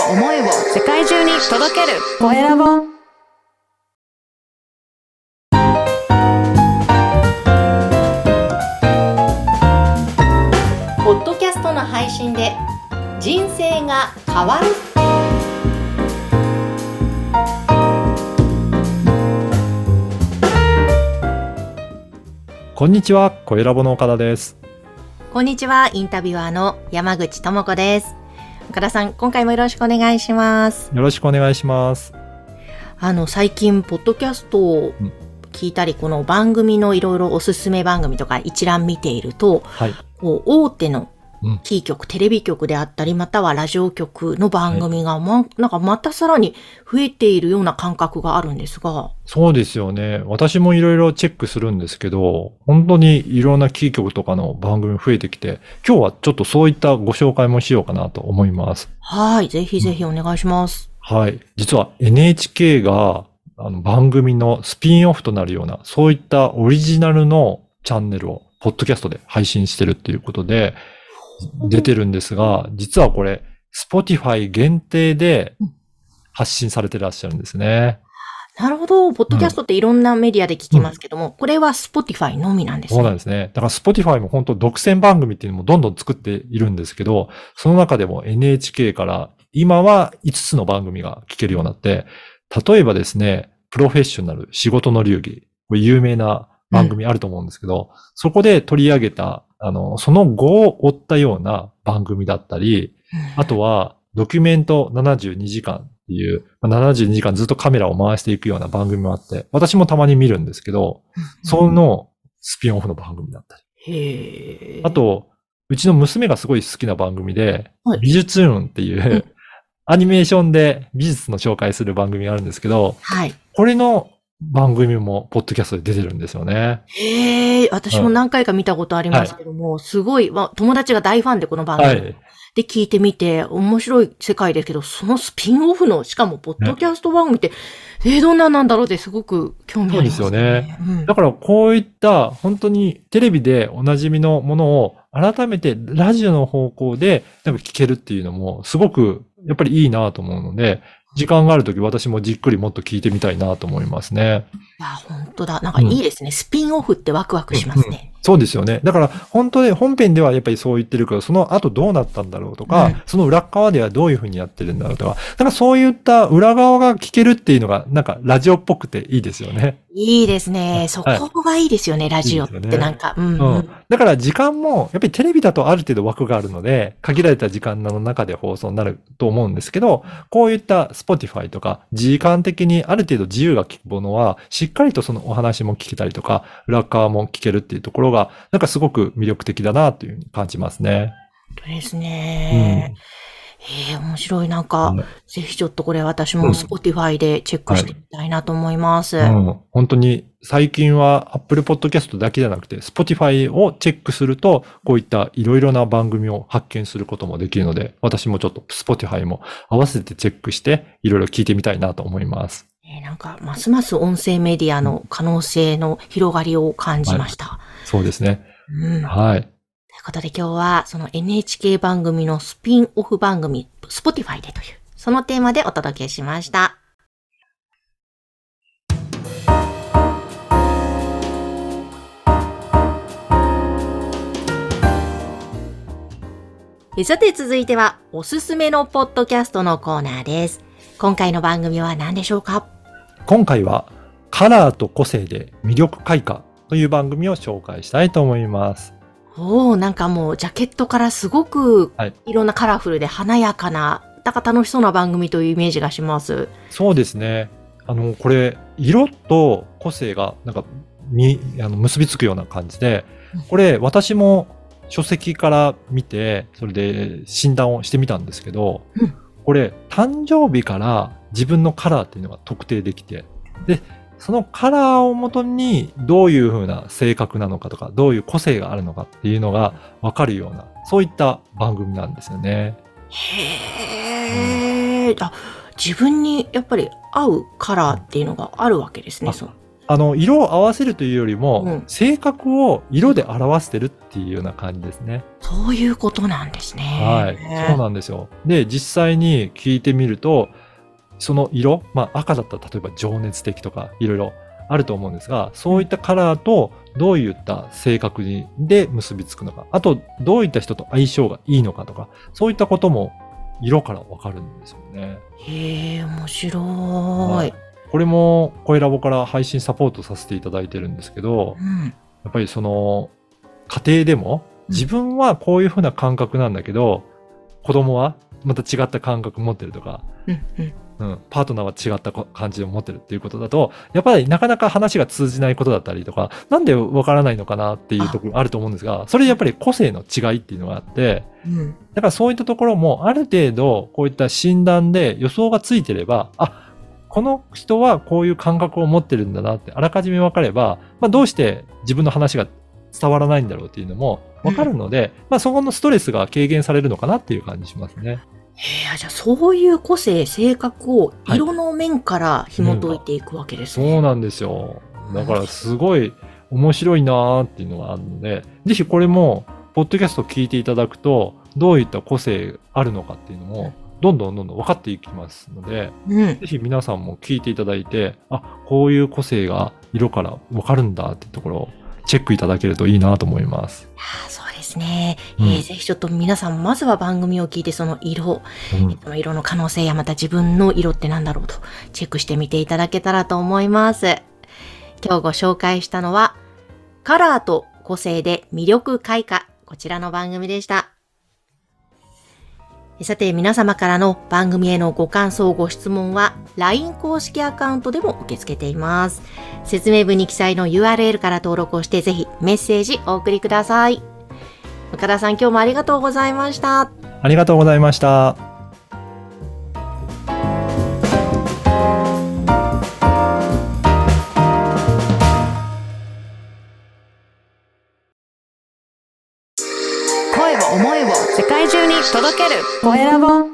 を思いを世界中に届ける。コエラボ。ポッドキャストの配信で人生が変わる。こんにちは、コエラボの岡田です。こんにちはインタビュアーの山口智子です岡田さん今回もよろしくお願いしますよろしくお願いします。あの最近ポッドキャストをうん聞いたりこの番組のいろいろおすすめ番組とか一覧見ているとはい。こう大手のうんキー局、テレビ局であったり、またはラジオ局の番組が、ま、なんかまたさらに増えているような感覚があるんですが、そうですよね。私もいろいろチェックするんですけど、本当にいろんなキー局とかの番組増えてきて、今日はちょっとそういったご紹介もしようかなと思います。はい、ぜひぜひお願いします。はい。実は NHK があの番組のスピンオフとなるような、そういったオリジナルのチャンネルを、ポッドキャストで配信してるっていうことで、出てるんですが、実はこれ、Spotify 限定で発信されてらっしゃるんですね。なるほど、ポッドキャストっていろんなメディアで聞きますけども、これは Spotify のみなんですそうなんね。ですね。だから Spotify も本当独占番組っていうのもどんどん作っているんですけど、その中でも NHK から今は5つの番組が聞けるようになって、例えばですね、プロフェッショナル仕事の流儀、これ有名な番組あると思うんですけど、そこで取り上げた、あの、その後を追ったような番組だったり、うん。あとは、ドキュメント72時間っていう、まあ72時間ずっとカメラを回していくような番組もあって、私もたまに見るんですけど、そのスピンオフの番組だったり。あ、と、うちの娘がすごい好きな番組で、はい。美術運っていう、うん。アニメーションで美術の紹介する番組があるんですけど、はい。これの番組もポッドキャストで出てるんですよね。へえ、私も何回か見たことありますけども、すごい、まあ、友達が大ファンでこの番組、はい。で聞いてみて、面白い世界ですけど、そのスピンオフの、しかもポッドキャスト番組って、えー、どんなんなんだろうってすごく興味ありますね。そうですよねうんだからこういった本当にテレビでおなじみのものを改めてラジオの方向でなんか聞けるっていうのもすごくやっぱりいいなと思うので、時間があるとき私もじっくりもっと聞いてみたいなと思いますね。いや、本当だ。なんかいいですね。スピンオフってワクワクしますね。そうですよね。だから、本当に本編ではやっぱりそう言ってるけど、その後どうなったんだろうとか、うんその裏側ではどういうふうにやってるんだろうとか、なんかそういった裏側が聞けるっていうのが、なんかラジオっぽくていいですよね。いいですね。そはいこがいいですよね、ラジオってなんか。うん、ううんん。だから時間も、やっぱりテレビだとある程度枠があるので、限られた時間の中で放送になると思うんですけど、こういった Spotify とか、時間的にある程度自由が利くものは、しっかりとそのお話も聞けたりとか、裏側も聞けるっていうところが、なんかすごく魅力的だなというふうに感じますね。本当ですね。ええ面白い。なんか、うんぜひちょっとこれ私も Spotify でチェックしてみたいなと思います。うん、本当に最近は Apple Podcast だけじゃなくて Spotify をチェックするとこういったいろいろな番組を発見することもできるので私もちょっと Spotify も合わせてチェックしていろいろ聞いてみたいなと思います。えーなんか、ますます音声メディアの可能性の広がりを感じました。そうですね。うん。はい。ということで今日はその NHK 番組のスピンオフ番組、Spotify でという、そのテーマでお届けしました。えさて続いてはおすすめのポッドキャストのコーナーです。今回の番組は何でしょうか？今回はカラーと個性で魅力開花という番組を紹介したいと思います。おおなんかもうジャケットからすごくはいいろんなカラフルで華やかな、なんか楽しそうな番組というイメージがします。そうですね。あの、これ、色と個性が、なんか、に、あの、結びつくような感じでうん、これ、私も書籍から見て、それで診断をしてみたんですけどうん、これ、誕生日から自分のカラーっていうのが特定できて、で、そのカラーをもとにどういう風な性格なのかとか、どういう個性があるのかっていうのがわかるような、そういった番組なんですよね。へえ、あ、自分にやっぱり合うカラーっていうのがあるわけですね。あそうあの、色を合わせるというよりも、うん性格を色で表してるっていうような感じですね。そういうことなんですね。はい。そうなんですよ。で、実際に聞いてみると、その色、まあ赤だったら例えば情熱的とかいろいろあると思うんですが、そういったカラーとどういった性格にで結びつくのか、あとどういった人と相性がいいのかとか、そういったことも色からわかるんですよね。へえ、面白はいい。これも声ラボから配信サポートさせていただいてるんですけど、うん。やっぱりその家庭でもうん自分はこういうふうな感覚なんだけど、子供はまた違った感覚持ってるとか、うん。うん。うん、パートナーは違ったこ感じを持ってるっていうことだと、やっぱりなかなか話が通じないことだったりとか、なんでわからないのかなっていうところあると思うんですが、それやっぱり個性の違いっていうのがあって、うん。だからそういったところもある程度こういった診断で予想がついてれば、あ、この人はこういう感覚を持ってるんだなってあらかじめ分かれば、まあ、どうして自分の話が伝わらないんだろうっていうのも分かるので、まあそこのストレスが軽減されるのかなっていう感じしますね。へえ、じゃあそういう個性、性格を色の面から紐解いていくわけですね。そうなんですよ。だからすごい面白いなーっていうのがあるので、ぜひこれも、ポッドキャスト聞いていただくと、どういった個性あるのかっていうのも、どんどんどんどん分かっていきますので、うん。ぜひ皆さんも聞いていただいて、あ、こういう個性が色から分かるんだっていうところをチェックいただけるといいなと思います。そうですね。うんえーぜひちょっと皆さん、まずは番組を聞いて、その色、うんその色の可能性やまた自分の色って何だろうとチェックしてみていただけたらと思います。今日ご紹介したのは、カラーと個性で魅力開花。こちらの番組でした。さて、皆様からの番組へのご感想、ご質問は LINE 公式アカウントでも受け付けています。説明文に記載の URL から登録をしてぜひメッセージお送りください。岡田さん、今日もありがとうございました。ありがとうございました。届ける。コエラボ